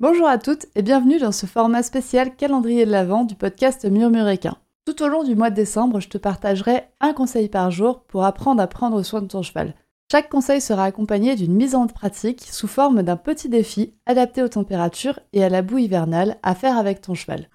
Bonjour à toutes et bienvenue dans ce format spécial calendrier de l'Avent du podcast Murmuréquin. Tout au long du mois de décembre, je te partagerai un conseil par jour pour apprendre à prendre soin de ton cheval. Chaque conseil sera accompagné d'une mise en pratique sous forme d'un petit défi adapté aux températures et à la boue hivernale à faire avec ton cheval.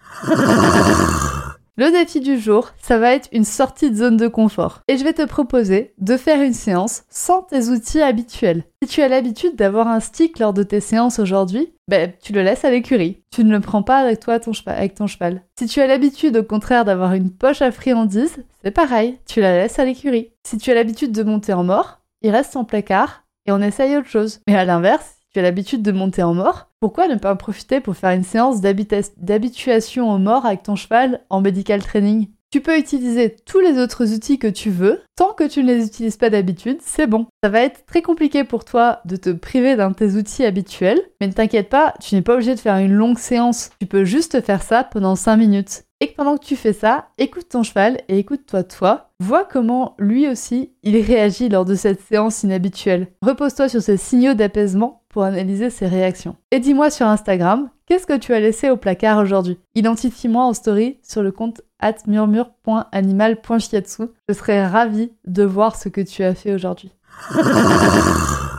Le défi du jour, ça va être une sortie de zone de confort. Et je vais te proposer de faire une séance sans tes outils habituels. Si tu as l'habitude d'avoir un stick lors de tes séances aujourd'hui, ben, tu le laisses à l'écurie. Tu ne le prends pas avec toi ton cheval, avec ton cheval. Si tu as l'habitude au contraire d'avoir une poche à friandises, c'est pareil, tu la laisses à l'écurie. Si tu as l'habitude de monter en mort, il reste en placard et on essaye autre chose. Mais à l'inverse, tu as l'habitude de monter en mort, pourquoi ne pas en profiter pour faire une séance d'habituation au mort avec ton cheval en medical training? Tu peux utiliser tous les autres outils que tu veux, tant que tu ne les utilises pas d'habitude, c'est bon. Ça va être très compliqué pour toi de te priver d'un de tes outils habituels, mais ne t'inquiète pas, tu n'es pas obligé de faire une longue séance, tu peux juste faire ça pendant 5 minutes. Et pendant que tu fais ça, écoute ton cheval et écoute-toi toi. Vois comment lui aussi il réagit lors de cette séance inhabituelle. Repose-toi sur ces signaux d'apaisement pour analyser ses réactions. Et dis-moi sur Instagram, qu'est-ce que tu as laissé au placard aujourd'hui? Identifie-moi en story sur le compte at murmure.animal.fiatsu. Je serais ravie de voir ce que tu as fait aujourd'hui.